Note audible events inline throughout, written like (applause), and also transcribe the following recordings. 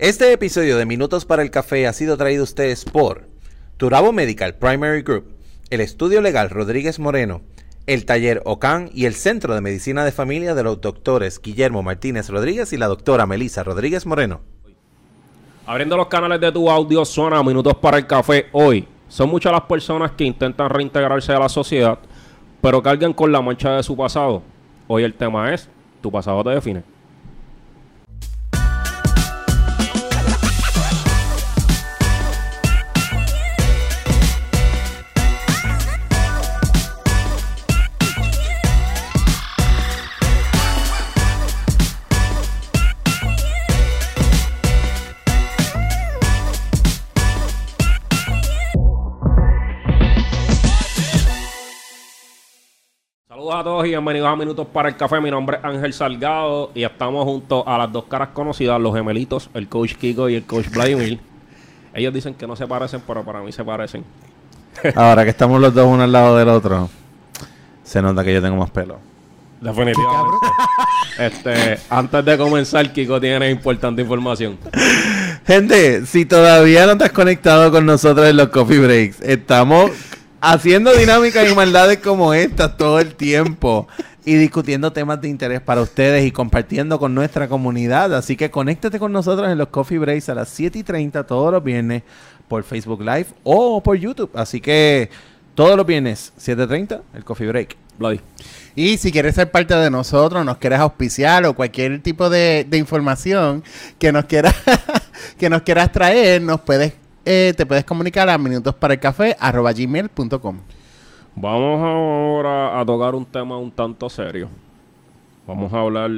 Este episodio de Minutos para el Café ha sido traído a ustedes por Turabo Medical Primary Group, el Estudio Legal Rodríguez Moreno, el Taller OCAN y el Centro de Medicina de Familia de los doctores Guillermo Martínez Rodríguez y la doctora Melissa Rodríguez Moreno. Abriendo los canales de tu audio, suena Minutos para el Café hoy. Son muchas las personas que intentan reintegrarse a la sociedad, pero cargan con la mancha de su pasado. Hoy el tema es, tu pasado te define. Saludos a todos y bienvenidos a Minutos para el Café. Mi nombre es Ángel Salgado y estamos junto a las dos caras conocidas, los gemelitos, el coach Kiko y el coach Vladimir. Ellos dicen que no se parecen, pero para mí se parecen. (laughs) Ahora que estamos los dos uno al lado del otro, se nota que yo tengo más pelo. Definitivamente. este, antes de comenzar, Kiko tiene importante información. Gente, si todavía no te has conectado con nosotros en los Coffee Breaks, estamos haciendo dinámicas y maldades como estas todo el tiempo y discutiendo temas de interés para ustedes y compartiendo con nuestra comunidad. Así que conéctate con nosotros en los Coffee Breaks a las 7 y 30 todos los viernes por Facebook Live o por YouTube. Así que todos los viernes, 7.30, el Coffee Break. Vladi. Y si quieres ser parte de nosotros, nos quieres auspiciar o cualquier tipo de, de información que nos quieras (laughs) que nos quieras traer, nos puedes eh, te puedes comunicar a minutosparaelcafé@gmail.com. Vamos ahora a tocar un tema un tanto serio. Vamos a hablar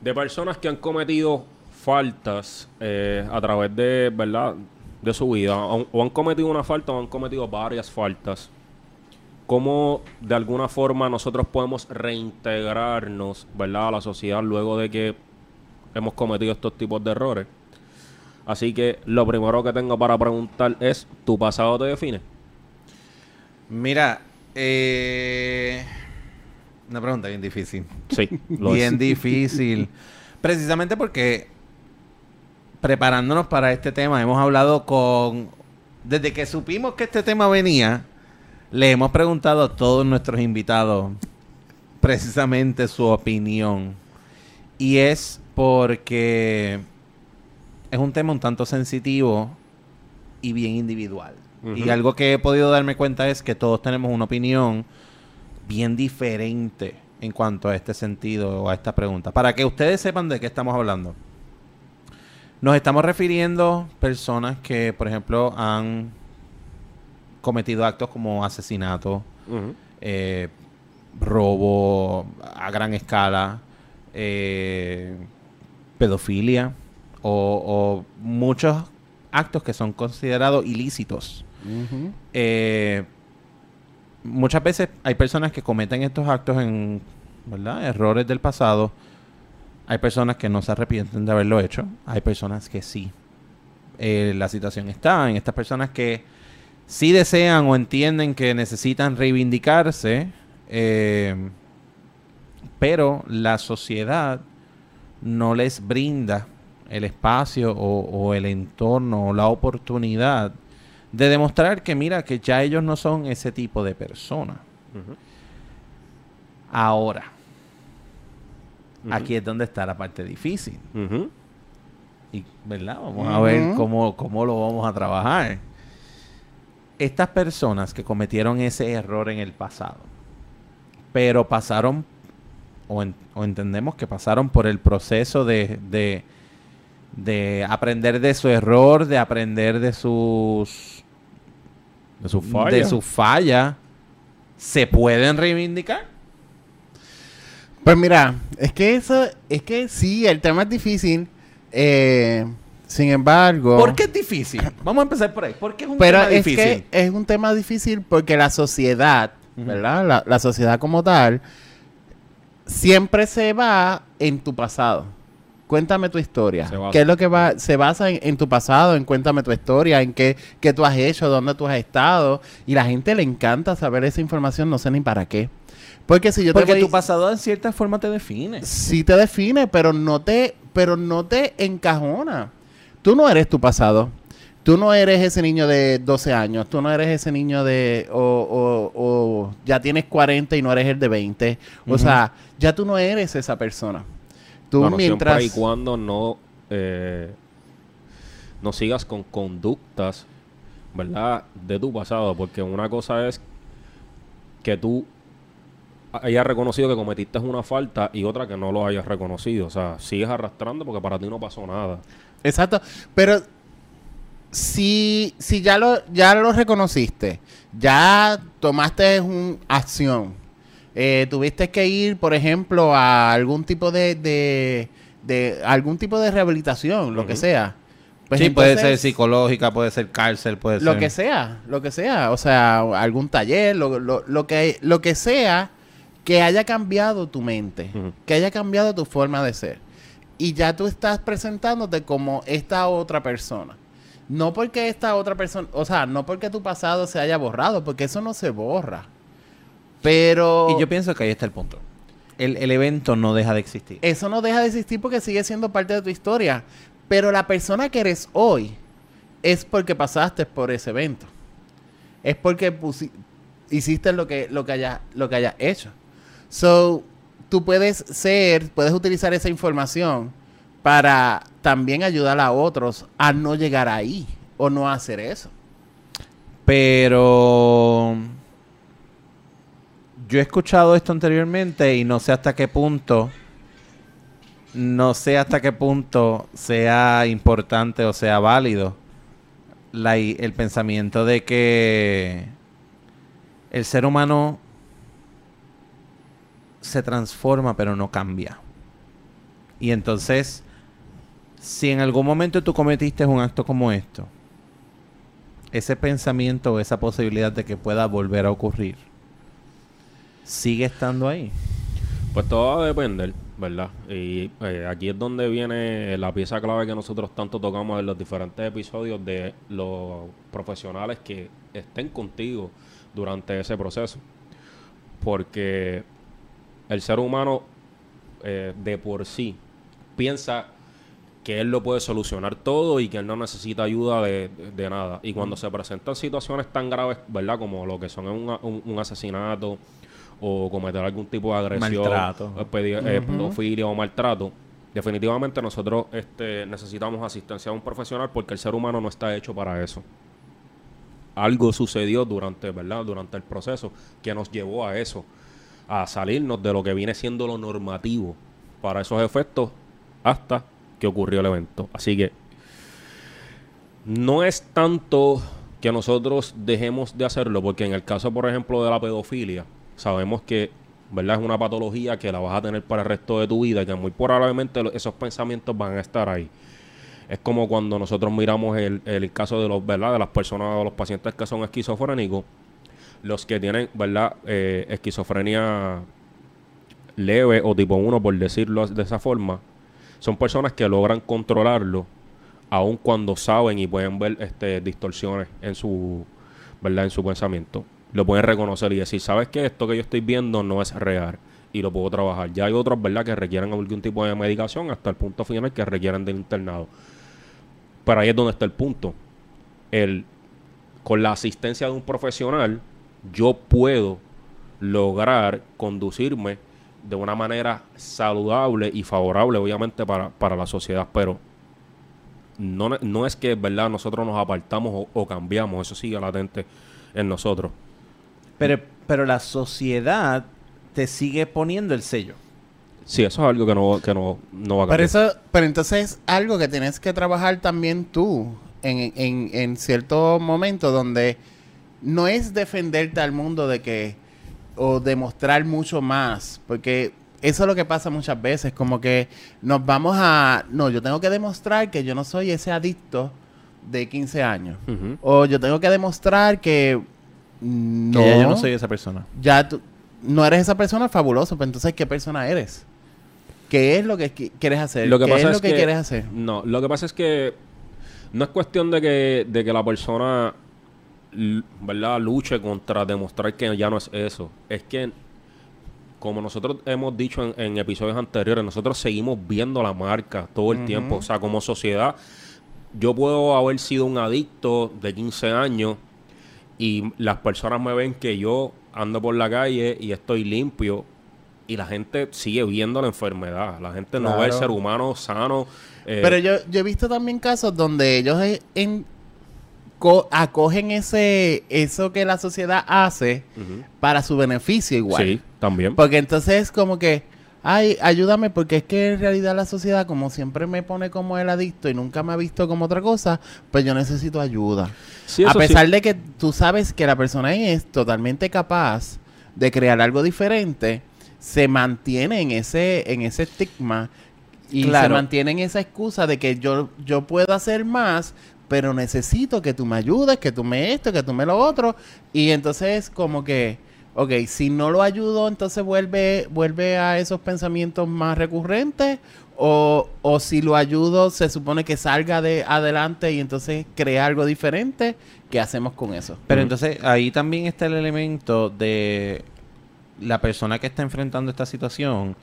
de personas que han cometido faltas eh, a través de, ¿verdad? de su vida. O, o han cometido una falta o han cometido varias faltas. Cómo de alguna forma nosotros podemos reintegrarnos, ¿verdad? A la sociedad luego de que hemos cometido estos tipos de errores. Así que lo primero que tengo para preguntar es, ¿tu pasado te define? Mira, eh, una pregunta bien difícil. Sí, lo bien es. difícil. Precisamente porque preparándonos para este tema hemos hablado con... Desde que supimos que este tema venía, le hemos preguntado a todos nuestros invitados precisamente su opinión. Y es porque es un tema un tanto sensitivo y bien individual. Y algo que he podido darme cuenta es que todos tenemos una opinión bien diferente en cuanto a este sentido o a esta pregunta. Para que ustedes sepan de qué estamos hablando. Nos estamos refiriendo personas que, por ejemplo, han cometido actos como asesinato, eh, robo a gran escala, eh, pedofilia o, o muchos actos que son considerados ilícitos. Eh, muchas veces hay personas que cometen estos actos en ¿verdad? errores del pasado. Hay personas que no se arrepienten de haberlo hecho. Hay personas que sí. Eh, la situación está en estas personas que sí desean o entienden que necesitan reivindicarse, eh, pero la sociedad no les brinda el espacio o, o el entorno o la oportunidad de demostrar que mira que ya ellos no son ese tipo de persona. Ahora, aquí es donde está la parte difícil. Y, ¿verdad? Vamos a ver cómo, cómo lo vamos a trabajar. Estas personas que cometieron ese error en el pasado, pero pasaron, o, en- o entendemos que pasaron por el proceso de, de, de aprender de su error, de aprender de sus... De su falla. De su falla, ¿se pueden reivindicar? Pues mira, es que eso, es que sí, el tema es difícil. eh, sin embargo, ¿Por qué es difícil? (clears throat) Vamos a empezar por ahí. ¿Por qué es un pero tema es difícil? que es un tema difícil porque la sociedad. ¿verdad? La, la sociedad como tal, siempre se va en tu pasado. Cuéntame tu historia. Se basa. ¿Qué es lo que va, se basa en, en tu pasado? En cuéntame tu historia, en qué, qué tú has hecho, dónde tú has estado. Y la gente le encanta saber esa información, no sé ni para qué. Porque si yo Porque te voy- tu pasado en cierta forma te define. sí te define, pero no te, pero no te encajona. Tú no eres tu pasado. Tú no eres ese niño de 12 años. Tú no eres ese niño de... O, o- o ya tienes 40 y no eres el de 20. O sea, ya tú no eres esa persona. Tú Bueno, mientras... siempre y cuando no, eh, no sigas con conductas, ¿verdad? De tu pasado, porque una cosa es que tú hayas reconocido que cometiste una falta y otra que no lo hayas reconocido. O sea, sigues arrastrando porque para ti no pasó nada. Exacto. Pero si, si ya lo, ya lo reconociste, ya tomaste una acción, eh, tuviste que ir, por ejemplo, a algún tipo de, de, de algún tipo de rehabilitación, lo que sea. Pues sí, puede ser psicológica, puede ser cárcel, puede Lo ser... que sea, lo que sea. O sea, algún taller, lo, lo, lo que, lo que sea que haya cambiado tu mente, que haya cambiado tu forma de ser. Y ya tú estás presentándote como esta otra persona. No porque esta otra persona, o sea, no porque tu pasado se haya borrado, porque eso no se borra. Pero Y yo pienso que ahí está el punto. El, el evento no deja de existir. eso no deja de existir porque sigue siendo parte de tu historia. Pero la persona que eres hoy es porque pasaste por ese evento. Es porque hiciste lo que, lo que hayas lo que hayas hecho. So, tú puedes ser, puedes utilizar esa información para también ayudar a otros a no llegar ahí o no hacer eso. Pero yo he escuchado esto anteriormente y no sé hasta qué punto, no sé hasta qué punto sea importante o sea válido el pensamiento de que el ser humano se transforma pero no cambia. Y entonces, si en algún momento tú cometiste un acto como esto, ese pensamiento o esa posibilidad de que pueda volver a ocurrir sigue estando ahí. Pues todo va a depender, ¿verdad? Y eh, aquí es donde viene la pieza clave que nosotros tanto tocamos en los diferentes episodios de los profesionales que estén contigo durante ese proceso. Porque el ser humano eh, de por sí piensa que él lo puede solucionar todo y que él no necesita ayuda de, de- de nada. Y cuando se presentan situaciones tan graves, ¿verdad? Como lo que son un, un- un asesinato o cometer algún tipo de agresión, Maltrato. eh, eh, pedofilia o maltrato, definitivamente nosotros este, necesitamos asistencia de un profesional porque el ser humano no está hecho para eso. Algo sucedió durante, ¿verdad? Durante el proceso que nos llevó a eso, a salirnos de lo que viene siendo lo normativo para esos efectos hasta que ocurrió el evento. Así que no es tanto que nosotros dejemos de hacerlo, porque en el caso, por ejemplo, de la pedofilia, sabemos que, ¿verdad? Es una patología que la vas a tener para el resto de tu vida y que muy probablemente esos pensamientos van a estar ahí. Es como cuando nosotros miramos el, el caso de los, ¿verdad? De las personas o los pacientes que son esquizofrénicos, los que tienen, ¿verdad? Eh, esquizofrenia leve o tipo 1, por decirlo de esa forma, son personas que logran controlarlo aun cuando saben y pueden ver este, distorsiones en su, ¿verdad? En su pensamiento. Lo pueden reconocer y decir, ¿sabes qué? Esto que yo estoy viendo no es real y lo puedo trabajar. Ya hay otros, ¿verdad? Que requieren algún tipo de medicación hasta el punto final que requieren del internado. Pero ahí es donde está el punto. El, con la asistencia de un profesional, yo puedo lograr conducirme de una manera saludable y favorable, obviamente, para, para la sociedad. Pero no, no es que, ¿verdad?, nosotros nos apartamos o cambiamos. Eso sigue latente en nosotros. Pero, pero la sociedad te sigue poniendo el sello. Sí, eso es algo que no, que no, no va a Pero, cambiar. eso, pero entonces es algo que tienes que trabajar también tú en, en, en cierto momento donde no es defenderte al mundo de que o demostrar mucho más, porque eso es lo que pasa muchas veces, como que nos vamos a, no, yo tengo que demostrar que yo no soy ese adicto de 15 años, o yo tengo que demostrar que no, Que ya yo no soy esa persona. ya tú no eres esa persona fabuloso, pero entonces ¿qué persona eres? ¿Qué es lo que qui- quieres hacer? Lo que ¿Qué pasa es lo es que, que- quieres hacer? No, lo que pasa es que no es cuestión de que, de que la persona ¿verdad? luche contra demostrar que ya no es eso. Es que como nosotros hemos dicho en, en episodios anteriores, nosotros seguimos viendo la marca todo el tiempo. O sea, como sociedad, yo puedo haber sido un adicto de 15 años y las personas me ven que yo ando por la calle y estoy limpio y la gente sigue viendo la enfermedad. La gente no ve el Claro. ser humano sano. eh, Pero yo, yo he visto también casos donde ellos en- co- acogen ese eso que la sociedad hace para su beneficio igual. Sí, también. Porque entonces es como que, ay, ayúdame, porque es que en realidad la sociedad, como siempre me pone como el adicto y nunca me ha visto como otra cosa, pues yo necesito ayuda. Sí, a sí. pesar de que tú sabes que la persona es totalmente capaz de crear algo diferente, se mantiene en ese, en ese estigma y se mantiene en esa excusa de que yo, yo puedo hacer más, pero necesito que tú me ayudes, que tú me esto, que tú me lo otro. Y entonces como que, ok, si no lo ayudo, entonces vuelve, vuelve a esos pensamientos más recurrentes. O, o si lo ayudo, se supone que salga de adelante y entonces crea algo diferente. ¿Qué hacemos con eso? Pero entonces ahí también está el elemento de la persona que está enfrentando esta situación,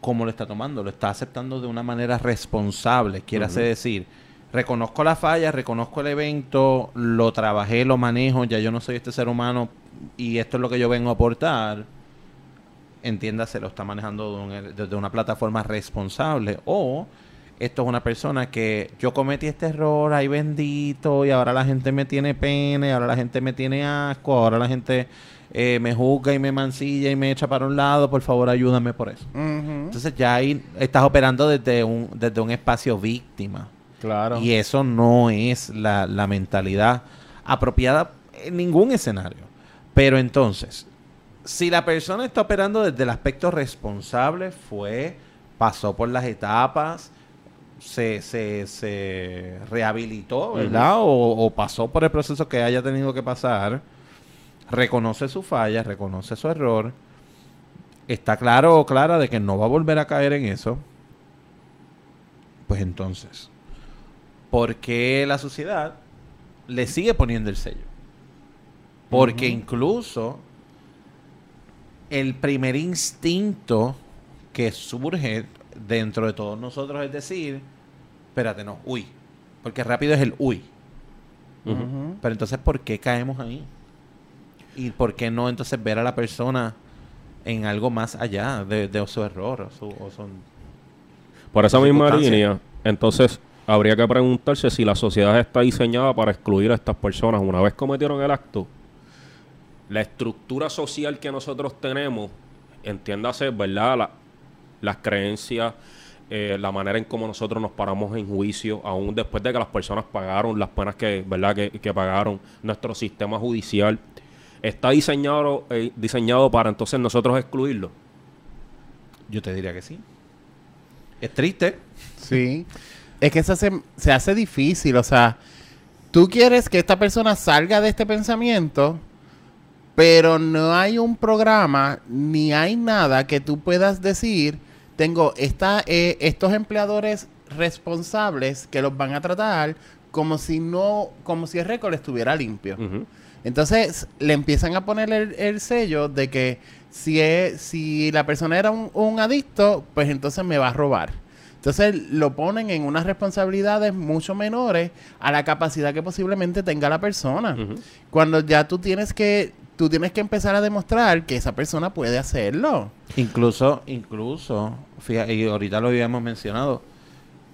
cómo lo está tomando, lo está aceptando de una manera responsable, quiere decir, reconozco la falla, reconozco el evento, lo trabajé, lo manejo, ya yo no soy este ser humano y esto es lo que yo vengo a aportar. Entiéndase, lo está manejando desde una plataforma responsable o esto es una persona que yo cometí este error, ay bendito, y ahora la gente me tiene pene, ahora la gente me tiene asco, ahora la gente eh, me juzga y me mancilla y me echa para un lado, por favor ayúdame por eso. Entonces ya ahí estás operando desde un, desde un espacio víctima. Claro. Y eso no es la, la mentalidad apropiada en ningún escenario. Pero entonces, si la persona está operando desde el aspecto responsable, fue, pasó por las etapas, se, se, se rehabilitó, ¿verdad? o, o pasó por el proceso que haya tenido que pasar, reconoce su falla, reconoce su error, está claro o clara de que no va a volver a caer en eso, pues entonces, ¿por qué la sociedad le sigue poniendo el sello? Porque incluso el primer instinto que surge dentro de todos nosotros es decir, espérate, no, uy, porque rápido es el uy. Pero entonces, ¿por qué caemos ahí? ¿Y por qué no entonces ver a la persona en algo más allá de, de su error o su, o su- Por esa misma línea, entonces habría que preguntarse si la sociedad está diseñada para excluir a estas personas una vez cometieron el acto. La estructura social que nosotros tenemos, entiéndase, ¿verdad? La- las creencias, eh, la manera en cómo nosotros nos paramos en juicio, aún después de que las personas pagaron las penas que, ¿verdad? que, que pagaron, nuestro sistema judicial, está diseñado, eh, diseñado para entonces nosotros excluirlo. Yo te diría que sí. Es triste. Sí. (laughs) Es que se hace, se hace difícil, o sea, tú quieres que esta persona salga de este pensamiento, pero no hay un programa ni hay nada que tú puedas decir, tengo esta, eh, estos empleadores responsables que los van a tratar como si no, como si el récord estuviera limpio. Entonces le empiezan a poner el, el sello de que si, es, si la persona era un, un adicto, pues entonces me va a robar. Entonces lo ponen en unas responsabilidades mucho menores a la capacidad que posiblemente tenga la persona. Cuando ya tú tienes que tú tienes que empezar a demostrar que esa persona puede hacerlo. Incluso, incluso, fíjate, y ahorita lo habíamos mencionado,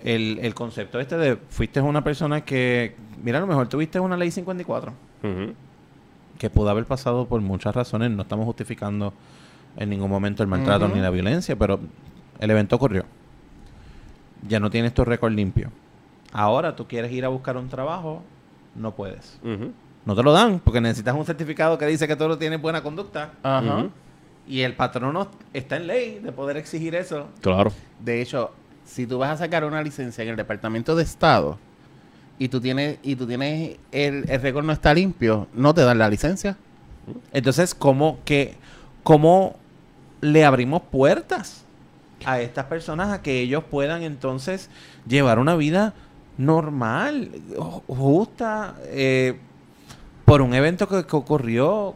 el, el concepto este de fuiste una persona que, mira, a lo mejor tuviste una ley 54, Ujú. que pudo haber pasado por muchas razones, no estamos justificando en ningún momento el maltrato ni la violencia, pero el evento ocurrió. Ya no tienes tu récord limpio. Ahora tú quieres ir a buscar un trabajo, no puedes. No te lo dan porque necesitas un certificado que dice que tú no tienes buena conducta. Ajá. Y el patrono está en ley de poder exigir eso. Claro. De hecho, si tú vas a sacar una licencia en el Departamento de Estado y tú tienes y tú tienes el, el récord no está limpio, no te dan la licencia. Entonces, ¿cómo, que, ¿cómo le abrimos puertas a estas personas a que ellos puedan entonces llevar una vida normal, ju- justa, eh, por un evento que, que ocurrió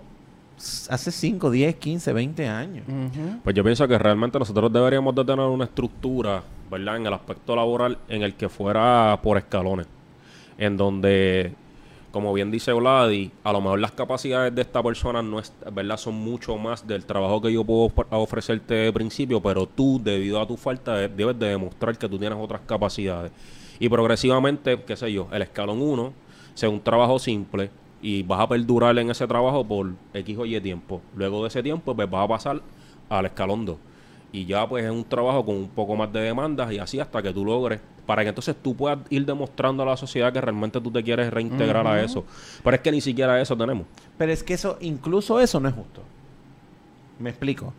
hace 5, 10, 15, 20 años. Pues yo pienso que realmente nosotros deberíamos de tener una estructura, ¿verdad? En el aspecto laboral en el que fuera por escalones. En donde, como bien dice Vladi, a lo mejor las capacidades de esta persona no es, ¿verdad? son mucho más del trabajo que yo puedo ofre- ofrecerte de principio, pero tú, debido a tu falta, de- debes de demostrar que tú tienes otras capacidades. Y progresivamente, qué sé yo, el escalón 1 sea un trabajo simple y vas a perdurar en ese trabajo por X o Y tiempo. Luego de ese tiempo, pues vas a pasar al escalón 2. Y ya pues es un trabajo con un poco más de demandas y así hasta que tú logres, para que entonces tú puedas ir demostrando a la sociedad que realmente tú te quieres reintegrar a eso. Pero es que ni siquiera eso tenemos. Pero es que eso, incluso eso no es justo. Me explico.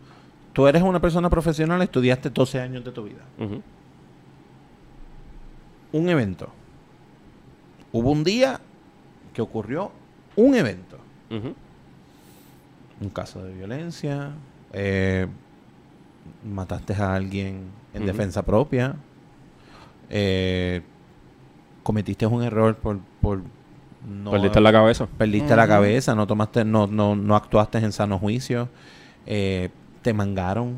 Tú eres una persona profesional, estudiaste 12 años de tu vida. Un evento. Hubo un día que ocurrió un evento. Un caso de violencia. eh, mataste a alguien en defensa propia. eh, cometiste un error por... por no Perdiste la cabeza. perdiste la cabeza, no tomaste, no, no, no actuaste en sano juicio, eh, te mangaron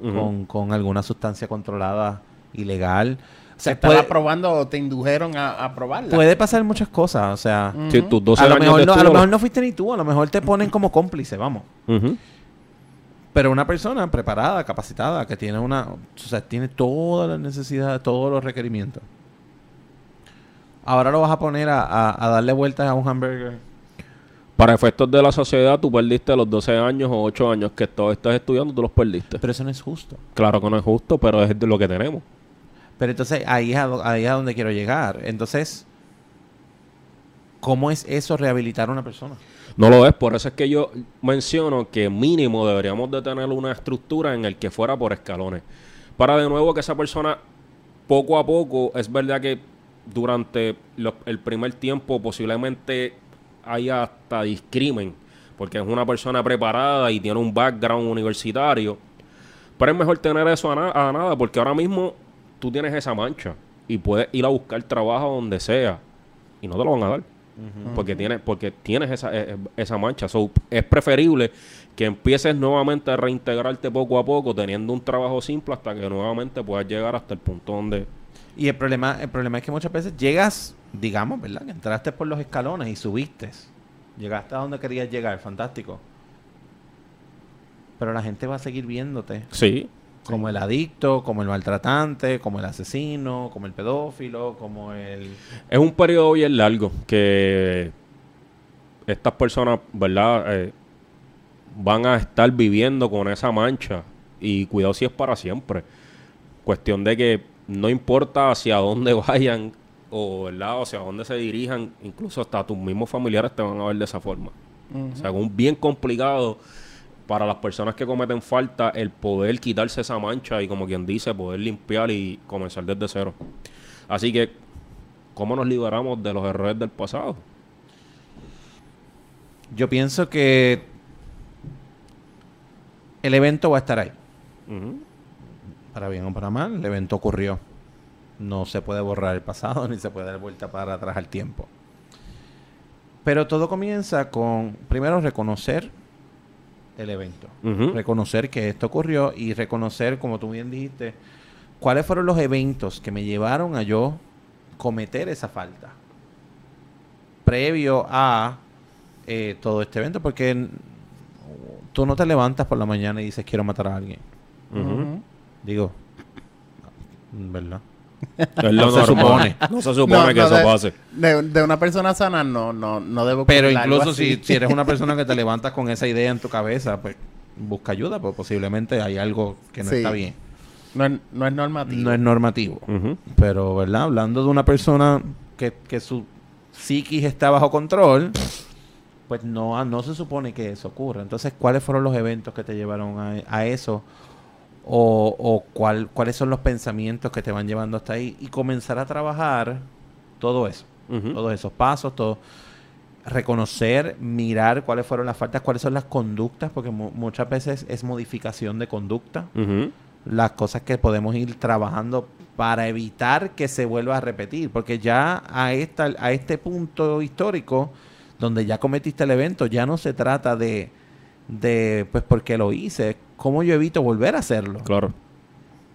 con, con alguna sustancia controlada ilegal. O Se sea, estaba puede, probando o te indujeron a, a probarla. puede pasar muchas cosas, o sea, Ujú. Sí, tus 12 a lo, años mejor no, a lo estudio- mejor no fuiste ni tú, a lo mejor te ponen como cómplice, vamos. Ujú. Pero una persona preparada, capacitada, que tiene una, o sea, tiene todas las necesidades, todos los requerimientos. Ahora lo vas a poner a, a- a darle vueltas a un hamburger. Para efectos de la sociedad, tú perdiste los 12 años o 8 años que tú estás estudiando, tú los perdiste. Pero eso no es justo. Claro que no es justo, pero es de lo que tenemos. Pero entonces ahí es, a, ahí es a donde quiero llegar. Entonces, ¿cómo es eso rehabilitar a una persona? No lo es, por eso es que yo menciono que mínimo deberíamos de tener una estructura en el que fuera por escalones. Para de nuevo que esa persona poco a poco, es verdad que durante el primer tiempo posiblemente haya hasta discrimen, porque es una persona preparada y tiene un background universitario. Pero es mejor tener eso a, a nada, porque ahora mismo tú tienes esa mancha y puedes ir a buscar trabajo donde sea y no te lo van a dar porque tienes porque tienes esa, eh, eh, esa mancha. So, es preferible que empieces nuevamente a reintegrarte poco a poco teniendo un trabajo simple hasta que nuevamente puedas llegar hasta el punto donde... Y el problema, el problema es que muchas veces llegas, digamos, ¿verdad? Que entraste por los escalones y subiste. Llegaste a donde querías llegar, fantástico. Pero la gente va a seguir viéndote Sí, como el adicto, como el maltratante, como el asesino, como el pedófilo, como el... es un periodo bien largo que estas personas, ¿verdad? Eh, van a estar viviendo con esa mancha y cuidado si es para siempre. Cuestión de que no importa hacia dónde (laughs) vayan o, ¿verdad? o hacia dónde se dirijan, incluso hasta tus mismos familiares te van a ver de esa forma. O sea, es bien complicado para las personas que cometen falta el poder quitarse esa mancha y como quien dice, poder limpiar y comenzar desde cero. Así que, ¿cómo nos liberamos de los errores del pasado? Yo pienso que el evento va a estar ahí. Para bien o para mal, el evento ocurrió. No se puede borrar el pasado (laughs) ni se puede dar vuelta para atrás al tiempo. Pero todo comienza con, primero, reconocer el evento. Reconocer que esto ocurrió y reconocer, como tú bien dijiste, cuáles fueron los eventos que me llevaron a yo cometer esa falta. Previo a eh, todo este evento, porque tú no te levantas por la mañana y dices quiero matar a alguien. Digo, ¿verdad? Es No lo se supone. (laughs) No se supone No, que no, eso de, pase. De, de una persona sana no, no, no debo Pero incluso si, si eres una persona que te (laughs) levantas con esa idea en tu cabeza, pues busca ayuda, pues posiblemente hay algo que no Sí. está bien. no, es, no es normativo. No es normativo. Pero, ¿verdad? Hablando de una persona que, que su psiquis está bajo control, pues no, no se supone que eso ocurra. Entonces, ¿cuáles fueron los eventos que te llevaron a, a eso? O, o cuál, cuáles son los pensamientos que te van llevando hasta ahí? Y comenzar a trabajar todo eso. Todos esos pasos, todo. Reconocer, mirar cuáles fueron las faltas, cuáles son las conductas, porque mu- muchas veces es modificación de conducta las cosas que podemos ir trabajando para evitar que se vuelva a repetir, porque ya a esta a este punto histórico donde ya cometiste el evento, ya no se trata de de, pues, porque lo hice, cómo yo evito volver a hacerlo. Claro.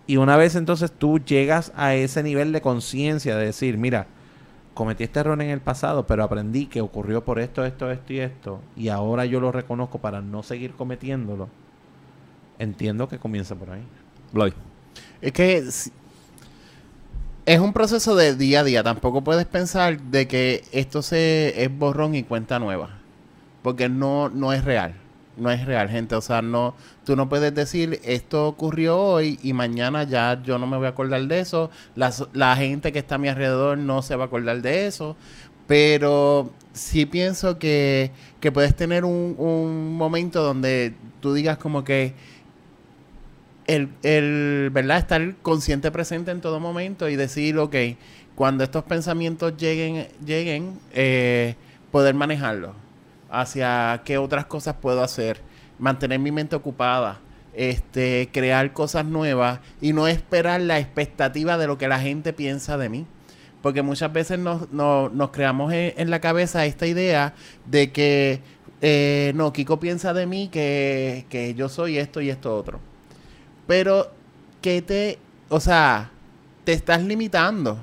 Y una vez entonces tú llegas a ese nivel de conciencia de decir, mira, cometí este error en el pasado, pero aprendí que ocurrió por esto, esto, esto y esto, y ahora yo lo reconozco para no seguir cometiéndolo, entiendo que comienza por ahí. Bloy. Es que es un proceso de día a día. Tampoco puedes pensar de que esto se es borrón y cuenta nueva. Porque no, no es real. No es real, gente. O sea, no, tú no puedes decir esto ocurrió hoy y mañana ya yo no me voy a acordar de eso. La, gente que está a mi alrededor no se va a acordar de eso. Pero sí pienso que, que puedes tener un, un momento donde tú digas como que el, el, ¿verdad? Estar consciente presente en todo momento y decir, ok, cuando estos pensamientos lleguen, lleguen eh, poder manejarlos. Hacia qué otras cosas puedo hacer. Mantener mi mente ocupada. Este, crear cosas nuevas y no esperar la expectativa de lo que la gente piensa de mí. Porque muchas veces nos, nos, nos creamos en, en la cabeza esta idea de que, eh, no, Kiko piensa de mí que, que yo soy esto y esto otro. Pero que te, o sea, te estás limitando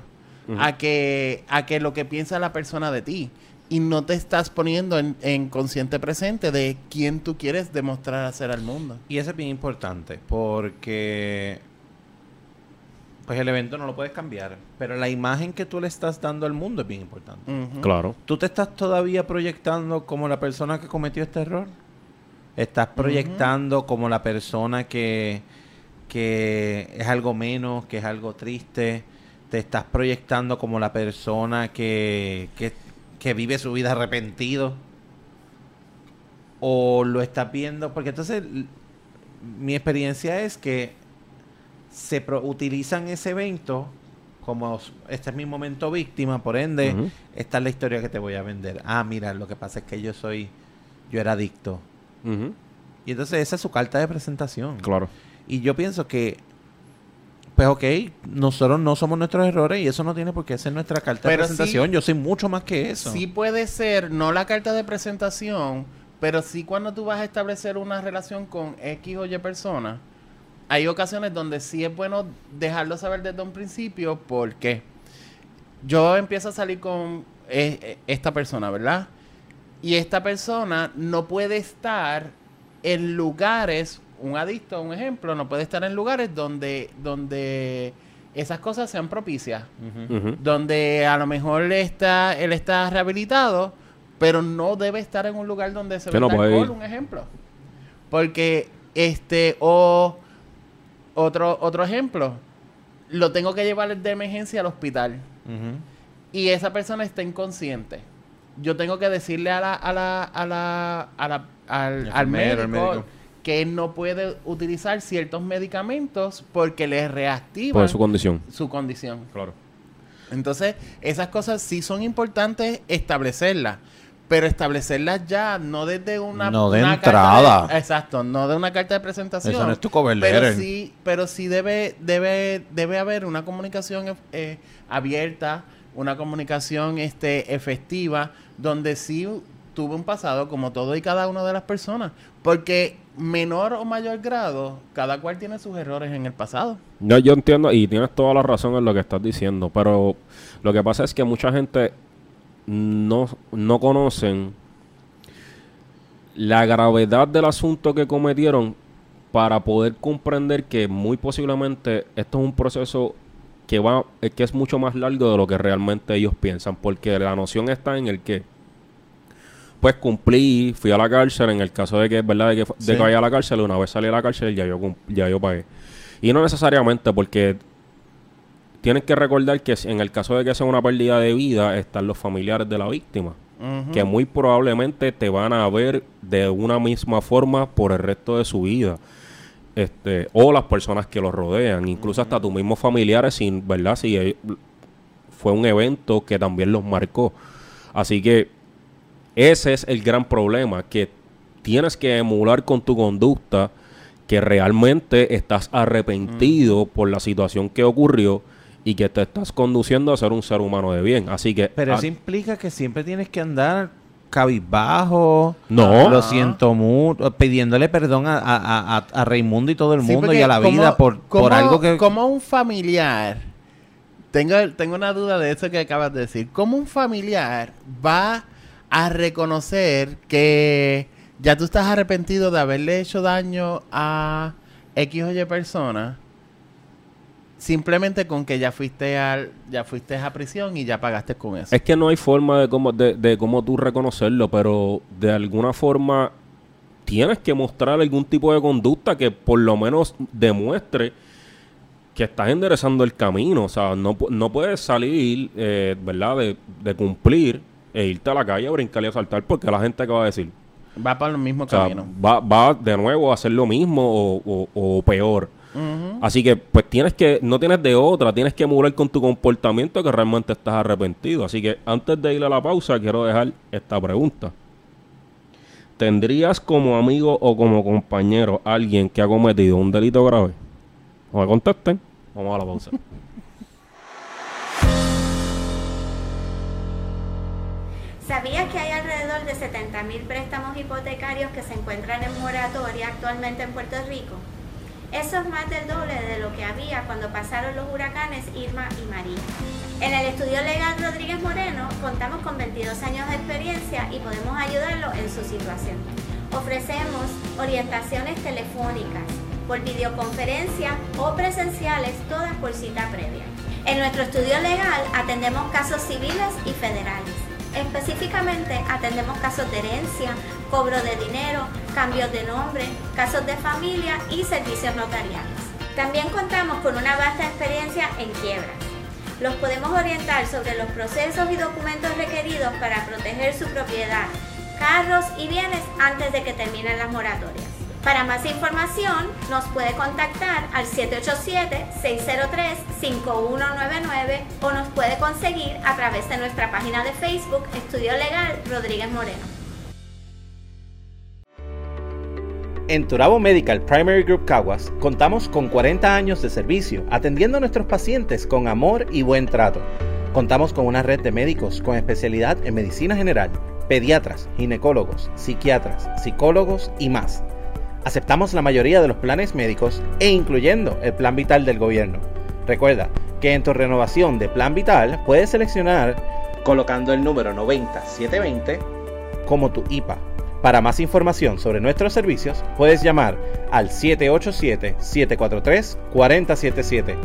a que a que lo que piensa la persona de ti y no te estás poniendo en, en consciente presente de quién tú quieres demostrar hacer al mundo. Y eso es bien importante porque pues el evento no lo puedes cambiar, pero la imagen que tú le estás dando al mundo es bien importante. Claro. ¿Tú te estás todavía proyectando como la persona que cometió este error? ¿Estás proyectando como la persona que, que es algo menos, que es algo triste? ¿Te estás proyectando como la persona que, que, que vive su vida arrepentido? ¿O lo estás viendo? Porque entonces mi experiencia es que se pro- utilizan ese evento como este es mi momento víctima, por ende, esta es la historia que te voy a vender. Ah, mira, lo que pasa es que yo soy, yo era adicto. Y entonces esa es su carta de presentación. Claro. Y yo pienso que, pues ok, nosotros no somos nuestros errores y eso no tiene por qué ser nuestra carta Pero de presentación. sí- yo soy mucho más que eso. Sí puede ser, no la carta de presentación, pero sí cuando tú vas a establecer una relación con X o Y persona, hay ocasiones donde sí es bueno dejarlo saber desde un principio porque yo empiezo a salir con eh, eh, esta persona, ¿verdad? Y esta persona no puede estar en lugares, un adicto, un ejemplo, no puede estar en lugares donde, donde esas cosas sean propicias donde a lo mejor está, él está rehabilitado, pero no debe estar en un lugar donde se Que no alcohol, ir. un ejemplo. Porque, este, o otro, otro ejemplo, lo tengo que llevar de emergencia al hospital y esa persona está inconsciente. Yo tengo que decirle a la, a la, a la, a la- al, al médico, médico. Que él no puede utilizar ciertos medicamentos porque le reactivan Por su condición. su condición. Claro. Entonces, esas cosas sí son importantes establecerlas, pero establecerlas ya, no desde una... No de una entrada. carta de- exacto, no de una carta de presentación. Eso no es tu cover pero letter. sí, pero sí debe, debe, debe haber una comunicación eh, abierta, una comunicación este, efectiva, donde sí tuve un pasado como todo y cada una de las personas. Porque menor o mayor grado, cada cual tiene sus errores en el pasado. No, yo entiendo y tienes toda la razón en lo que estás diciendo, pero lo que pasa es que mucha gente no, no conocen la gravedad del asunto que cometieron para poder comprender que muy posiblemente esto es un proceso que va que es mucho más largo de lo que realmente ellos piensan, porque la noción está en el que pues cumplí, fui a la cárcel en el caso de que es verdad de que, de Sí. que vaya a la cárcel, una vez salí a la cárcel ya yo ya yo pagué. Y no necesariamente porque tienen que recordar que en el caso de que sea una pérdida de vida están los familiares de la víctima, que muy probablemente te van a ver de una misma forma por el resto de su vida. Este, o las personas que los rodean, incluso hasta tus mismos familiares, sin, ¿verdad? Si fue un evento que también los marcó. Así que ese es el gran problema, que tienes que emular con tu conducta que realmente estás arrepentido por la situación que ocurrió y que te estás conduciendo a ser un ser humano de bien. Así que Pero ah, eso implica que siempre tienes que andar cabizbajo. No. Lo siento mucho. Pidiéndole perdón a, a, a, a Raimundo y todo el Sí, mundo y a la como- vida por, por algo que... Como un familiar, tengo, tengo una duda de eso que acabas de decir. ¿Cómo un familiar va a reconocer que ya tú estás arrepentido de haberle hecho daño a X o Y persona? Simplemente con que ya fuiste al, ya fuiste a prisión y ya pagaste con eso. Es que no hay forma de cómo, de, de cómo tú reconocerlo, pero de alguna forma tienes que mostrar algún tipo de conducta que por lo menos demuestre que estás enderezando el camino. O sea, no, no puedes salir, eh, ¿verdad?, de, de cumplir e irte a la calle a brincar y a saltar porque la gente que va a decir. Va por el mismo O sea, camino. va, va de nuevo a hacer lo mismo o, o- o peor. Así que, pues tienes que, no tienes de otra, tienes que emular con tu comportamiento que realmente estás arrepentido. Así que antes de ir a la pausa, quiero dejar esta pregunta. ¿Tendrías como amigo o como compañero alguien que ha cometido un delito grave? No me contesten. Vamos a la pausa. (laughs) ¿Sabías que hay alrededor de 70.000 préstamos hipotecarios que se encuentran en moratoria actualmente en Puerto Rico? Eso es más del doble de lo que había cuando pasaron los huracanes Irma y María. En el estudio legal Rodríguez Moreno contamos con 22 años de experiencia y podemos ayudarlo en su situación. Ofrecemos orientaciones telefónicas, por videoconferencia o presenciales, todas por cita previa. En nuestro estudio legal atendemos casos civiles y federales. Específicamente atendemos casos de herencia, cobro de dinero, cambios de nombre, casos de familia y servicios notariales. También contamos con una vasta experiencia en quiebras. Los podemos orientar sobre los procesos y documentos requeridos para proteger su propiedad, carros y bienes antes de que terminen las moratorias. Para más información, nos puede contactar al 787-603-5199 o nos puede conseguir a través de nuestra página de Facebook Estudio Legal Rodríguez Moreno. En Turabo Medical Primary Group Caguas contamos con 40 años de servicio atendiendo a nuestros pacientes con amor y buen trato. Contamos con una red de médicos con especialidad en medicina general, pediatras, ginecólogos, psiquiatras, psicólogos y más. Aceptamos la mayoría de los planes médicos e incluyendo el plan vital del gobierno. Recuerda que en tu renovación de plan vital puedes seleccionar colocando el número 90720 como tu IPA. Para más información sobre nuestros servicios, puedes llamar al 787-743-4077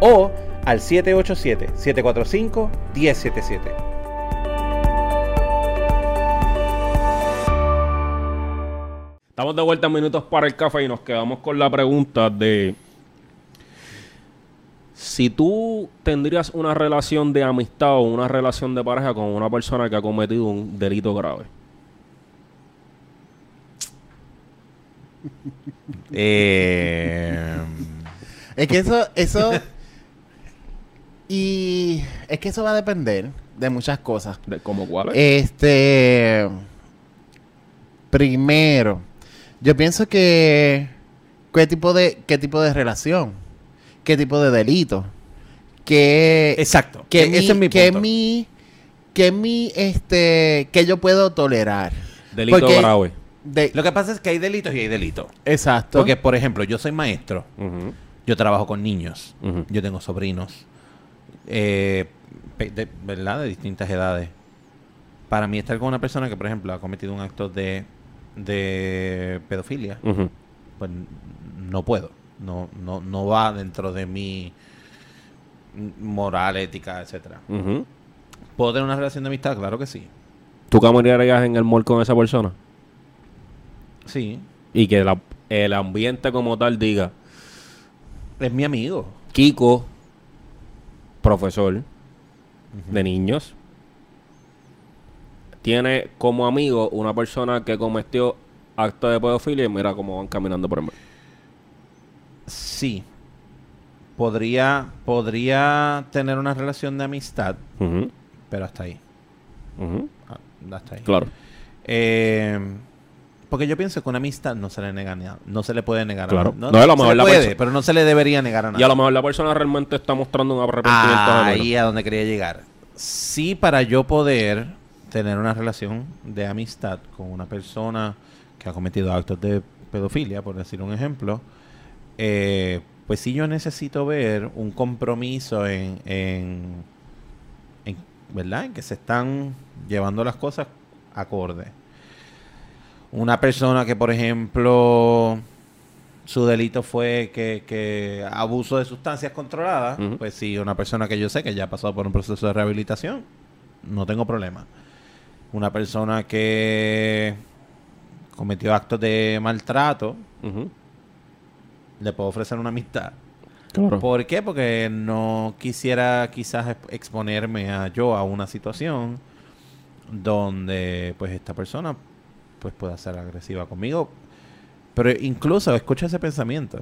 o al 787-745-1077. Estamos de vuelta en minutos para el café y nos quedamos con la pregunta de si tú tendrías una relación de amistad o una relación de pareja con una persona que ha cometido un delito grave. (laughs) Eh, Es que eso, eso. y es que eso va a depender de muchas cosas. De, ¿Cómo cuál es? Este. Primero, yo pienso que. ¿Qué tipo de, qué tipo de relación? ¿Qué tipo de delito? ¿Qué, exacto. que mi, ese es mi que mi, que mi, este, que yo puedo tolerar. delito porque- grave. De, Lo que pasa es que hay delitos y hay delitos. exacto. Porque, por ejemplo, yo soy maestro. Yo trabajo con niños. Yo tengo sobrinos. eh, de, ¿Verdad? De distintas edades. Para mí estar con una persona que, por ejemplo, ha cometido un acto de, de pedofilia, pues no puedo. No, no, no va dentro de mi moral, ética, etcétera. Ujú. ¿Puedo tener una relación de amistad? Claro que sí. ¿Tú caminarías en el mall con esa persona? Sí. Y que la- el ambiente como tal diga, Es mi amigo. Kiko, profesor de niños, tiene como amigo una persona que cometió acto de pedofilia y mira cómo van caminando por el mall. Sí. Podría, podría tener una relación de amistad, pero hasta ahí. Ah, Hasta ahí. Claro. Eh, porque yo pienso que una amistad no se le nega nada. No se le puede negar Claro. a nadie. No, a lo mejor la puede, pero no se le debería negar a nadie. Y a lo mejor la persona realmente está mostrando un arrepentimiento. genuino. Ahí a donde quería llegar. Sí, para yo poder tener una relación de amistad con una persona que ha cometido actos de pedofilia, por decir un ejemplo, eh, pues sí yo necesito ver un compromiso en, en, en, ¿verdad? En que se están llevando las cosas acorde. Una persona que, por ejemplo, su delito fue que, que abuso de sustancias controladas, pues sí, una persona que yo sé que ya ha pasado por un proceso de rehabilitación, no tengo problema. Una persona que cometió actos de maltrato, le puedo ofrecer una amistad. Claro. ¿Por qué? Porque no quisiera quizás exp- exponerme a yo a una situación donde pues esta persona pues pueda ser agresiva conmigo. Pero incluso escucha ese pensamiento.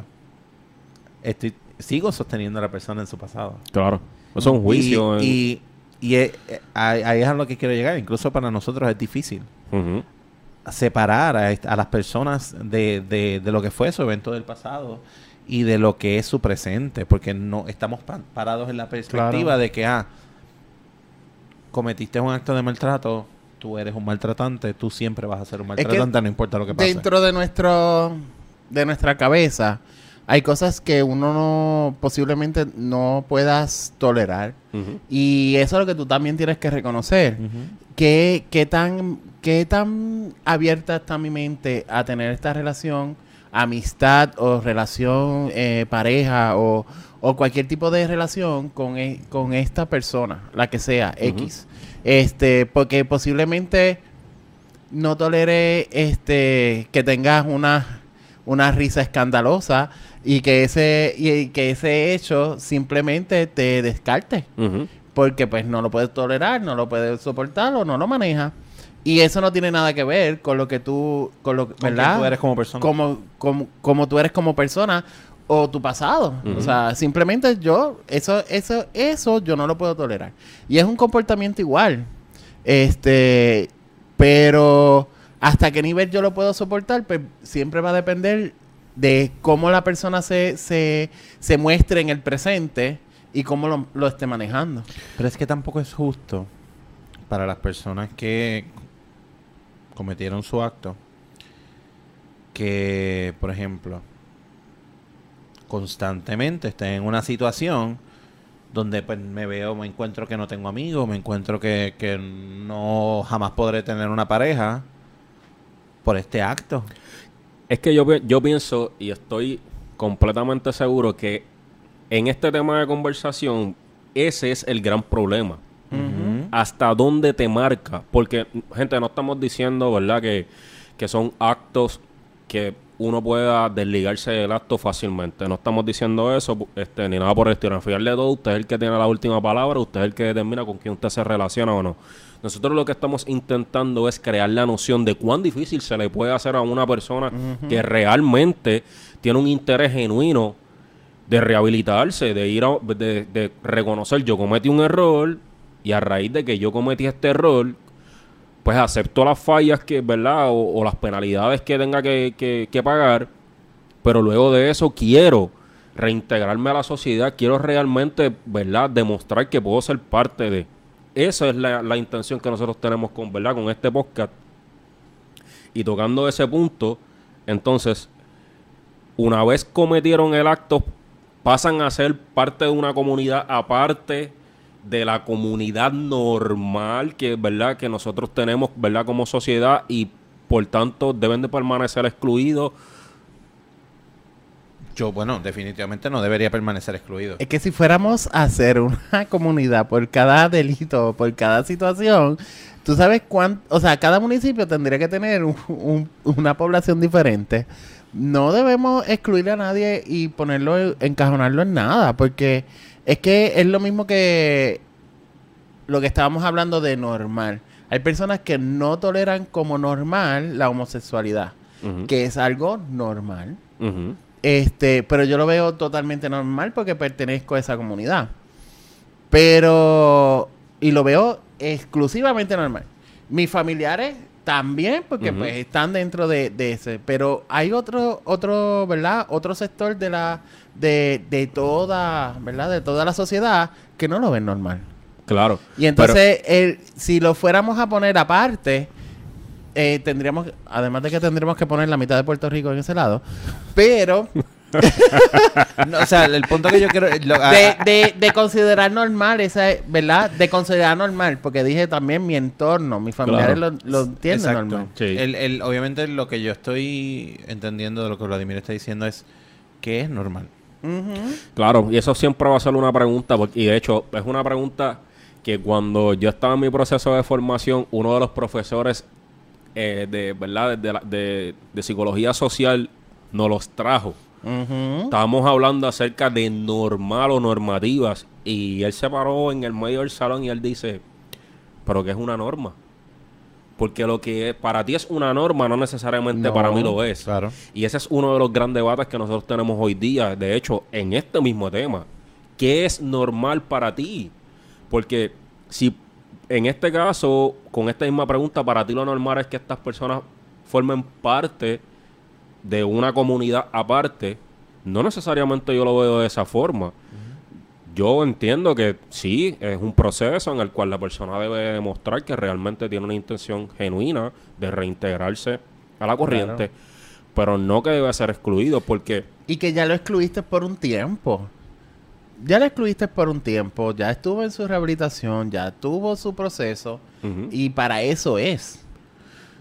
Estoy, sigo sosteniendo a la persona en su pasado. Claro. Eso es un juicio. Y, y, y, eh, eh, ahí es a lo que quiero llegar. Incluso para nosotros es difícil separar a, a las personas de, de- de lo que fue su evento del pasado y de lo que es su presente, porque no estamos pa- parados en la perspectiva Claro. de que, ah, cometiste un acto de maltrato, tú eres un maltratante, tú siempre vas a ser un Es que maltratante, no importa lo que pase. Dentro de nuestro de nuestra cabeza hay cosas que uno no posiblemente no puedas tolerar y eso es lo que tú también tienes que reconocer. ¿Qué, qué tan, ¿Qué tan abierta está mi mente a tener esta relación, amistad o relación eh, pareja o, o cualquier tipo de relación con, e- con esta persona, la que sea, X? Este, porque posiblemente no tolere este, que tengas una, una risa escandalosa y que ese, y que ese hecho simplemente te descarte porque pues no lo puedes tolerar, no lo puedes soportar o no lo manejas. Y eso no tiene nada que ver con lo que tú, con lo Con ¿verdad? tú eres como persona. Como, como, como tú eres como persona o tu pasado. O sea, simplemente yo, eso, eso, eso yo no lo puedo tolerar. Y es un comportamiento igual. Este, pero hasta qué nivel yo lo puedo soportar, pues siempre va a depender de cómo la persona se, se, se muestre en el presente y cómo lo, lo esté manejando. Pero es que tampoco es justo para las personas que cometieron su acto que, por ejemplo, constantemente estén en una situación donde pues me veo, me encuentro que no tengo amigos, me encuentro que, que no jamás podré tener una pareja por este acto. Es que yo, yo pienso y estoy completamente seguro que en este tema de conversación ese es el gran problema. Hasta dónde te marca. Porque, gente, no estamos diciendo, ¿verdad? Que, que son actos que uno pueda desligarse del acto fácilmente. No estamos diciendo eso este, ni nada por el estilo. Al final de todo, usted es el que tiene la última palabra, usted es el que determina con quién usted se relaciona o no. Nosotros lo que estamos intentando es crear la noción de cuán difícil se le puede hacer a una persona que realmente tiene un interés genuino de rehabilitarse, de ir a, de, de reconocer yo cometí un error y a raíz de que yo cometí este error, pues acepto las fallas que, ¿verdad? O, o las penalidades que tenga que, que- que pagar, pero luego de eso quiero reintegrarme a la sociedad, quiero realmente, ¿verdad? Demostrar que puedo ser parte de. Esa es la, la intención que nosotros tenemos con, ¿verdad? Con este podcast. Y tocando ese punto, entonces, una vez cometieron el acto, pasan a ser parte de una comunidad aparte de la comunidad normal que, ¿verdad? que nosotros tenemos ¿verdad? como sociedad y por tanto deben de permanecer excluidos. Yo, bueno, definitivamente no debería permanecer excluido. Es que si fuéramos a hacer una (laughs) comunidad por cada delito, por cada situación, tú sabes cuánto, o sea, cada municipio tendría que tener un- un- una población diferente. No debemos excluir a nadie y ponerlo, encajonarlo en nada, porque es que es lo mismo que lo que estábamos hablando de normal. Hay personas que no toleran como normal la homosexualidad, que es algo normal. ujú. Este, pero yo lo veo totalmente normal porque pertenezco a esa comunidad. Pero, y lo veo exclusivamente normal. Mis familiares también, porque pues están dentro de, de ese. Pero hay otro, otro, ¿verdad? Otro sector de la, de, de toda, ¿verdad? De toda la sociedad que no lo ven normal. Claro. Y entonces, el- si lo fuéramos a poner aparte, eh, tendríamos, además de que tendríamos que poner la mitad de Puerto Rico en ese lado, pero (laughs) No, o sea, el punto que yo quiero... lo- a- de, de, de considerar normal, esa, es- ¿verdad? De considerar normal, porque dije también mi entorno, mis familiares Claro. lo, lo entienden Exacto. normal. Sí. El, el- obviamente lo que yo estoy entendiendo de lo que Vladimir está diciendo es que es normal. Claro, y eso siempre va a ser una pregunta, porque- y de hecho es una pregunta que cuando yo estaba en mi proceso de formación, uno de los profesores eh, de, ¿verdad? De, de- de psicología social nos los trajo. Ujú. Estábamos hablando acerca de normal o normativas, y él se paró en el medio del salón y él dice, pero que es una norma. Porque lo que para ti es una norma no necesariamente No, para mí lo es. claro. Y ese es uno de los grandes debates que nosotros tenemos hoy día. De hecho, en este mismo tema. ¿Qué es normal para ti? Porque si en este caso, con esta misma pregunta, para ti lo normal es que estas personas formen parte de una comunidad aparte, no necesariamente yo lo veo de esa forma. Yo entiendo que sí, es un proceso en el cual la persona debe demostrar que realmente tiene una intención genuina de reintegrarse a la corriente, pero no que debe ser excluido porque Y que ya lo excluiste por un tiempo. Ya lo excluiste por un tiempo, ya estuvo en su rehabilitación, ya tuvo su proceso. Y para eso es.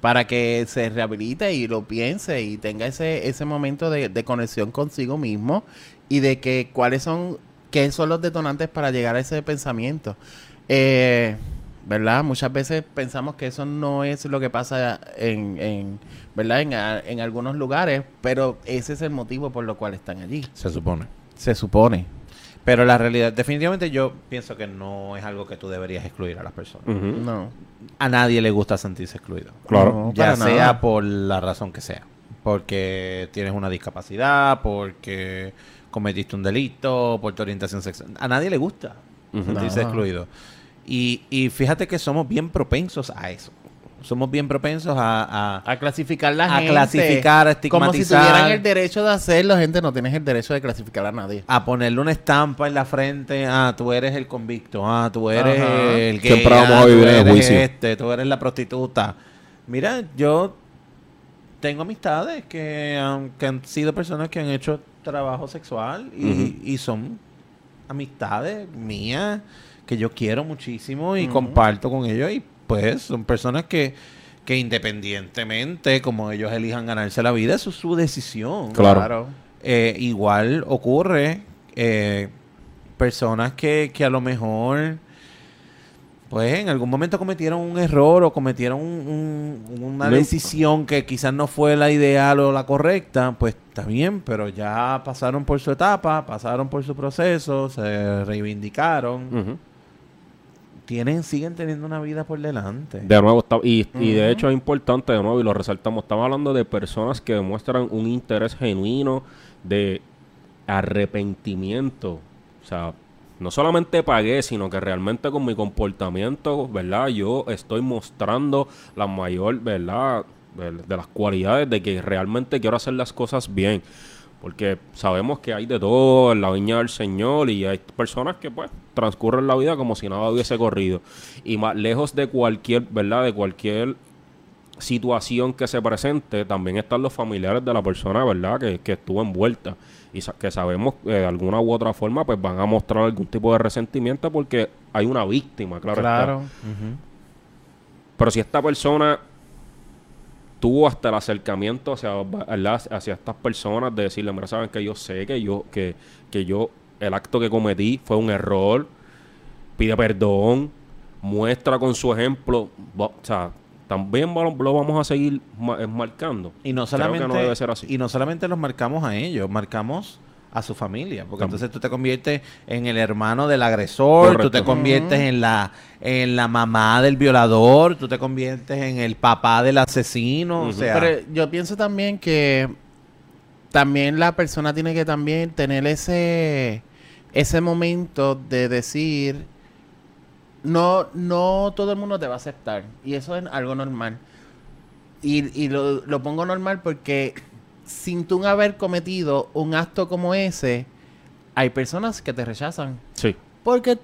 Para que se rehabilite y lo piense y tenga ese, ese momento de, de conexión consigo mismo y de que cuáles son, qué son los detonantes para llegar a ese pensamiento. Eh, ¿Verdad? Muchas veces pensamos que eso no es lo que pasa en, en ¿verdad? En, en algunos lugares, pero ese es el motivo por lo cual están allí. Se supone. Se supone. Pero la realidad, definitivamente yo pienso que no es algo que tú deberías excluir a las personas. No. A nadie le gusta sentirse excluido. Claro. No, ya sea nada. por la razón que sea. Porque tienes una discapacidad, porque cometiste un delito, por tu orientación sexual. A nadie le gusta sentirse excluido. Y, y fíjate que somos bien propensos a eso. Somos bien propensos a... a- A clasificar la A gente. clasificar, a Como si estigmatizar. tuvieran el derecho de hacerlo, gente. No tienes el derecho de clasificar a nadie. a ponerle una estampa en la frente, ah, tú eres el convicto, ah, tú eres Ajá. el gay, Siempre vamos ah, a vivir en juicio. este, tú eres la prostituta. Mira, yo tengo amistades que han, que han sido personas que han hecho trabajo sexual y, y son amistades mías que yo quiero muchísimo y comparto con ellos y pues son personas que que independientemente como ellos elijan ganarse la vida, eso es su decisión. Claro. Eh, igual ocurre eh, personas que, que a lo mejor pues en algún momento cometieron un error o cometieron un- un- una decisión que quizás no fue la ideal o la correcta, pues está bien, pero ya pasaron por su etapa, pasaron por su proceso, se reivindicaron, Ujú. Tienen, siguen teniendo una vida por delante. De nuevo, está- y, y de hecho es importante, de nuevo, y lo resaltamos, estamos hablando de personas que demuestran un interés genuino de arrepentimiento. O sea, no solamente pagué, sino que realmente con mi comportamiento, ¿verdad? Yo estoy mostrando la mayor, ¿verdad? De las cualidades de que realmente quiero hacer las cosas bien. Porque sabemos que hay de todo en la viña del Señor y hay personas que pues transcurren la vida como si nada hubiese corrido. Y más lejos de cualquier, ¿verdad? De cualquier situación que se presente, también están los familiares de la persona, ¿verdad? Que, que estuvo envuelta. Y sa- que sabemos que de alguna u otra forma pues van a mostrar algún tipo de resentimiento porque hay una víctima, claro. está. Claro. Ujú. Pero si esta persona tuvo hasta el acercamiento hacia, hacia estas personas de decirle, mira, saben que yo sé que yo, que, que yo, el acto que cometí fue un error, pide perdón, muestra con su ejemplo, o sea, también lo vamos a seguir eh, marcando. Y no que solamente no debe ser así. y no solamente los marcamos a ellos, marcamos a su familia, porque También. entonces tú te conviertes en el hermano del agresor, tú Correcto. te conviertes en la en la mamá del violador, tú te conviertes en el papá del asesino, o sea, Pero yo pienso también que también la persona tiene que también tener ese ese momento de decir no no todo el mundo te va a aceptar y eso es algo normal y, y lo, lo pongo normal porque sin tú haber cometido un acto como ese hay personas que te rechazan Sí. porque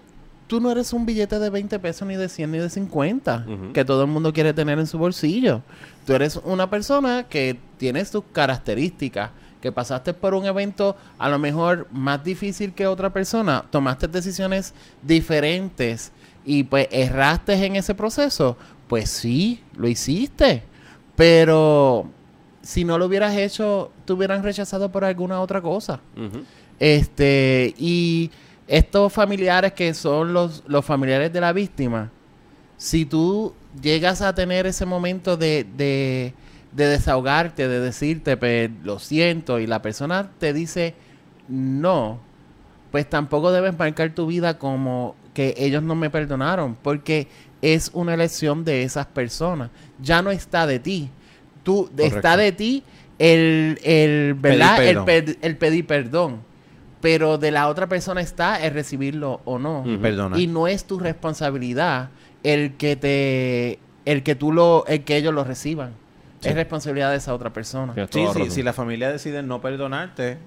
tú no eres un billete de 20 pesos, ni de 100, ni de 50, Ujú. que todo el mundo quiere tener en su bolsillo. Tú eres una persona que tienes tus características, que pasaste por un evento a lo mejor más difícil que otra persona, tomaste decisiones diferentes y pues erraste en ese proceso, pues sí, lo hiciste. Pero si no lo hubieras hecho, te hubieran rechazado por alguna otra cosa. Este, y estos familiares que son los, los familiares de la víctima, si tú llegas a tener ese momento de, de, de desahogarte, de decirte, pues lo siento, y la persona te dice no, pues tampoco debes marcar tu vida como que ellos no me perdonaron, porque es una elección de esas personas. Ya no está de ti. Tú, Correcto. está de ti el, el, ¿verdad? Pedir el, pedir perdón. Pero de la otra persona está el recibirlo o no. Perdona. Y no es tu responsabilidad el que te el que tú lo el que ellos lo reciban. Sí. Es responsabilidad de esa otra persona. Sí, sí, si la familia decide no perdonarte,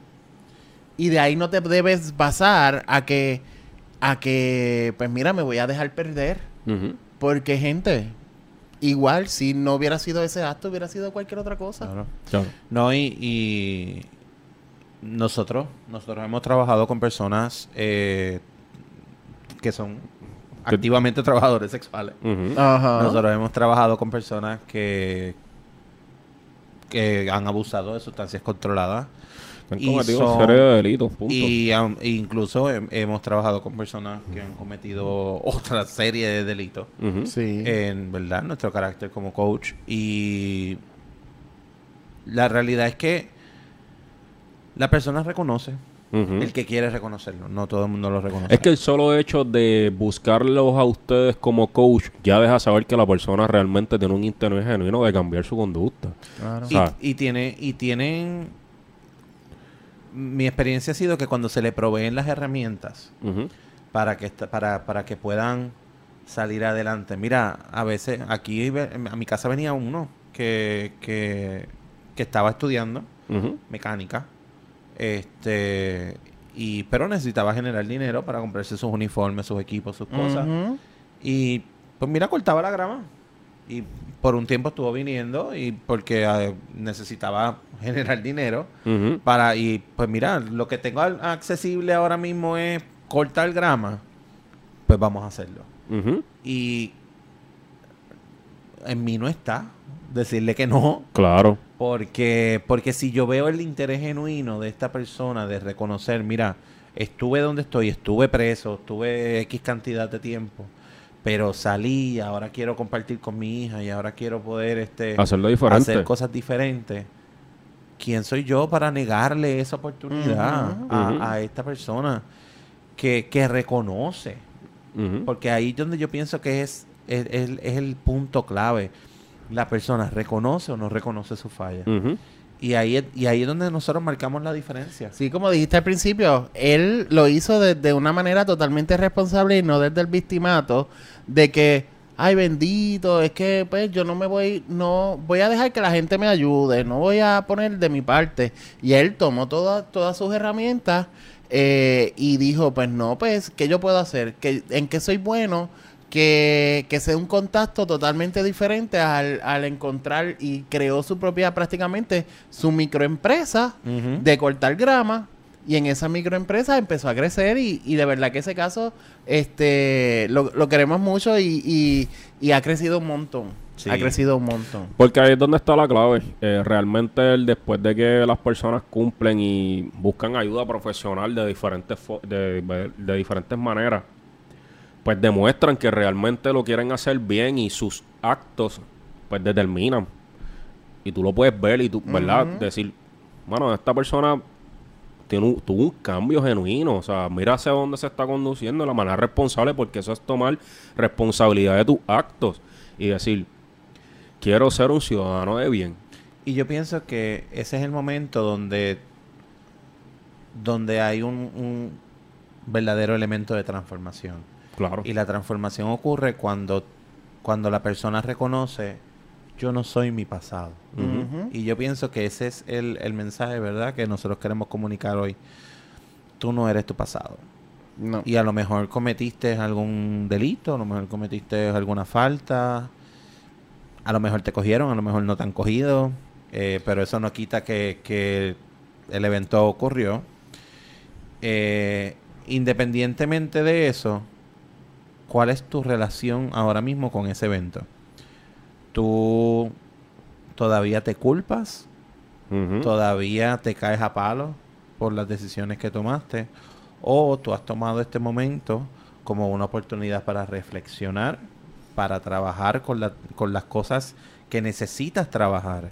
Y de ahí no te debes basar a que a que pues mira, me voy a dejar perder porque gente, igual si no hubiera sido ese acto, hubiera sido cualquier otra cosa. claro. Claro. No, y, y nosotros, nosotros hemos trabajado con personas eh, que son activamente trabajadores sexuales. Ajá. Nosotros hemos trabajado con personas que, que han abusado de sustancias controladas. Han y cometido son- serie de delitos, punto. Y incluso hem- hemos trabajado con personas que han cometido (laughs) otra serie de delitos. Sí. en verdad nuestro carácter como coach y la realidad es que la persona reconoce el que quiere reconocerlo no todo el mundo lo reconoce Es que el solo hecho de buscarlos a ustedes como coach ya deja saber que la persona realmente tiene un interés genuino de cambiar su conducta. Claro. y, y tiene y tienen mi experiencia ha sido que cuando se le proveen las herramientas para que esta- para, para que puedan salir adelante. Mira, a veces aquí a mi casa venía uno que, que, que estaba estudiando mecánica. Este y pero necesitaba generar dinero para comprarse sus uniformes, sus equipos, sus cosas. Y pues mira, cortaba la grama. Y por un tiempo estuvo viniendo y porque eh, necesitaba (laughs) generar dinero para y pues mira, lo que tengo accesible ahora mismo es cortar grama. Pues vamos a hacerlo. Y en mí no está decirle que no, Claro. porque, porque si yo veo el interés genuino de esta persona de reconocer, mira, estuve donde estoy, estuve preso, estuve X cantidad de tiempo, pero salí, ahora quiero compartir con mi hija y ahora quiero poder este, Hacerlo diferente. hacer cosas diferentes. ¿Quién soy yo para negarle esa oportunidad a, esta persona que, que reconoce? Porque ahí es donde yo pienso que es, es, es- es el punto clave. La persona reconoce o no reconoce su falla. Y ahí, es- y ahí es donde nosotros marcamos la diferencia. Sí, como dijiste al principio, él lo hizo de, de una manera totalmente responsable y no desde el victimato de que, ay bendito, es que pues yo no me voy, no voy a dejar que la gente me ayude, no voy a poner de mi parte. Y él tomó todas todas sus herramientas eh, y dijo, pues no, pues, ¿qué yo puedo hacer? ¿Qué, ¿En qué soy bueno? Que, que sea un contacto totalmente diferente al, al encontrar y creó su propia, prácticamente, su microempresa de cortar grama y en esa microempresa empezó a crecer y, y de verdad que ese caso este lo, lo queremos mucho y, y- y ha crecido un montón Sí. ha crecido un montón Porque ahí es donde está la clave. Eh, realmente el- después de que las personas cumplen y buscan ayuda profesional de diferentes fo- de, de diferentes maneras, pues demuestran que realmente lo quieren hacer bien y sus actos pues determinan. Y tú lo puedes ver y tú, ¿verdad? Decir, bueno, esta persona tiene un- tuvo un cambio genuino. O sea, mira hacia dónde se está conduciendo de la manera responsable, porque eso es tomar responsabilidad de tus actos y decir, quiero ser un ciudadano de bien. Y yo pienso que ese es el momento donde, donde hay un, un verdadero elemento de transformación. Claro. Y la transformación ocurre cuando, cuando la persona reconoce, yo no soy mi pasado. Y yo pienso que ese es el, el mensaje, ¿verdad?, que nosotros queremos comunicar hoy. Tú no eres tu pasado. No. Y a lo mejor cometiste algún delito, a lo mejor cometiste alguna falta, a lo mejor te cogieron, a lo mejor no te han cogido, eh, pero eso no quita que, que el evento ocurrió. Eh, independientemente de eso, ¿cuál es tu relación ahora mismo con ese evento? ¿Tú todavía te culpas? ¿Todavía te caes a palo por las decisiones que tomaste? ¿O tú has tomado este momento como una oportunidad para reflexionar, para trabajar con, la- con las cosas que necesitas trabajar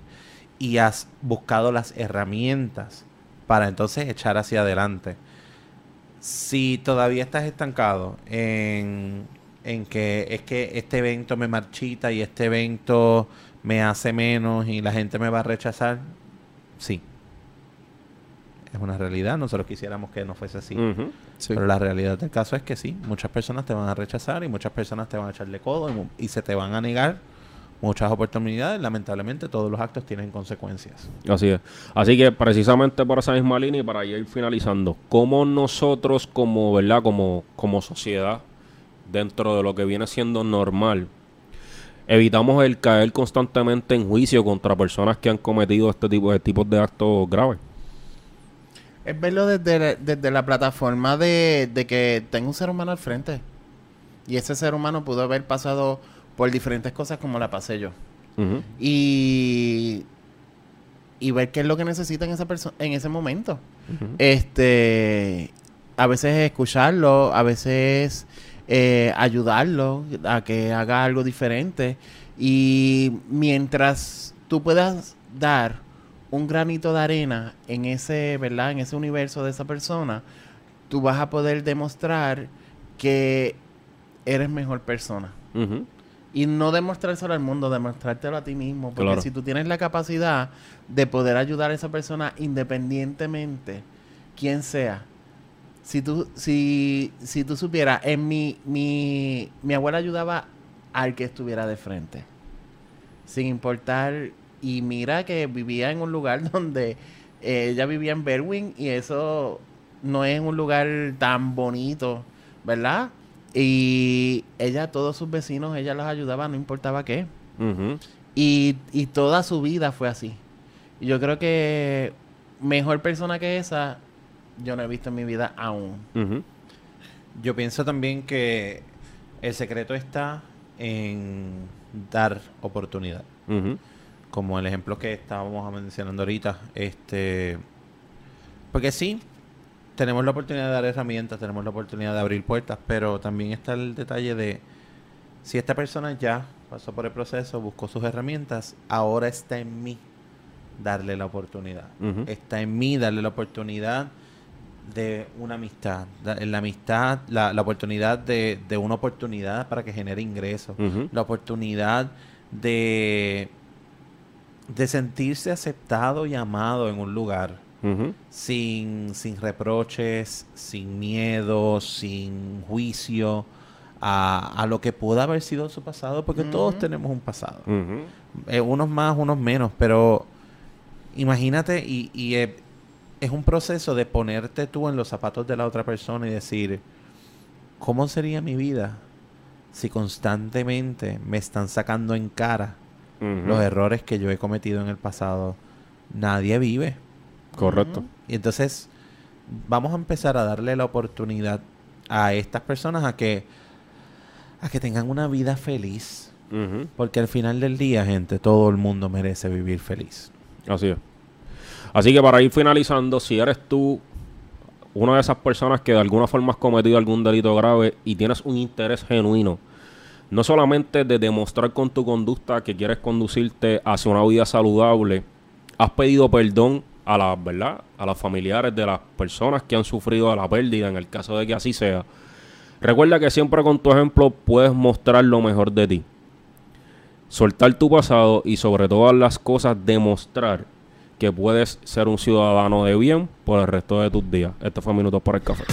y has buscado las herramientas para entonces echar hacia adelante? Si todavía estás estancado en, en que es que este evento me marchita y este evento me hace menos y la gente me va a rechazar, sí. Es una realidad, nosotros quisiéramos que no fuese así. Sí. Pero la realidad del caso es que sí, muchas personas te van a rechazar y muchas personas te van a echarle codo y se te van a negar muchas oportunidades. Lamentablemente todos los actos tienen consecuencias. Así es. Así que precisamente por esa misma línea y para ir finalizando, ¿cómo nosotros como, ¿verdad? Como, como sociedad, dentro de lo que viene siendo normal, evitamos el caer constantemente en juicio contra personas que han cometido este tipo de tipos de actos graves? Es verlo desde, la- desde la plataforma de, de que tengo un ser humano al frente. Y ese ser humano pudo haber pasado por diferentes cosas como la pasé yo. Y, y ver qué es lo que necesita en, esa perso- en ese momento. Este, a veces escucharlo, a veces eh, ayudarlo a que haga algo diferente. Y mientras tú puedas dar un granito de arena en ese, ¿verdad? En ese universo de esa persona, tú vas a poder demostrar que eres mejor persona. Ujú. Y no demostrárselo al mundo, demostrártelo a ti mismo. Porque Claro. si tú tienes la capacidad de poder ayudar a esa persona independientemente, quien sea. Si tú, si, si tú supieras, en mi, mi, mi abuela ayudaba al que estuviera de frente. Sin importar. Y mira que vivía en un lugar (laughs) donde eh, ella vivía en Berwyn y eso no es un lugar tan bonito, ¿verdad? Y ella, todos sus vecinos, ella los ayudaba, no importaba qué. Y, y toda su vida fue así. Y yo creo que mejor persona que esa, yo no he visto en mi vida aún. Yo pienso también que el secreto está en dar oportunidad. Como el ejemplo que estábamos mencionando ahorita. Este. Porque sí, tenemos la oportunidad de dar herramientas, tenemos la oportunidad de abrir puertas, pero también está el detalle de si esta persona ya pasó por el proceso, buscó sus herramientas, ahora está en mí darle la oportunidad. Está en mí darle la oportunidad de una amistad, la amistad, la, la oportunidad de, de una oportunidad para que genere ingresos, la oportunidad de, de sentirse aceptado y amado en un lugar Sin, sin reproches, sin miedo, sin juicio a, a lo que pudo haber sido su pasado, porque todos tenemos un pasado. Eh, unos más, unos menos, pero imagínate y, y, eh, es un proceso de ponerte tú en los zapatos de la otra persona y decir, ¿cómo sería mi vida si constantemente me están sacando en cara los errores que yo he cometido en el pasado? Nadie vive. Correcto. Y entonces vamos a empezar a darle la oportunidad a estas personas a que a que tengan una vida feliz. Porque al final del día, gente, todo el mundo merece vivir feliz. Así es. Así que para ir finalizando, si eres tú una de esas personas que de alguna forma has cometido algún delito grave y tienes un interés genuino, no solamente de demostrar con tu conducta que quieres conducirte hacia una vida saludable, has pedido perdón a las, ¿verdad? A los familiares de las personas que han sufrido la pérdida, en el caso de que así sea. Recuerda que siempre con tu ejemplo puedes mostrar lo mejor de ti. Soltar tu pasado y sobre todas las cosas demostrar que puedes ser un ciudadano de bien por el resto de tus días. Este fue Minutos para el Café.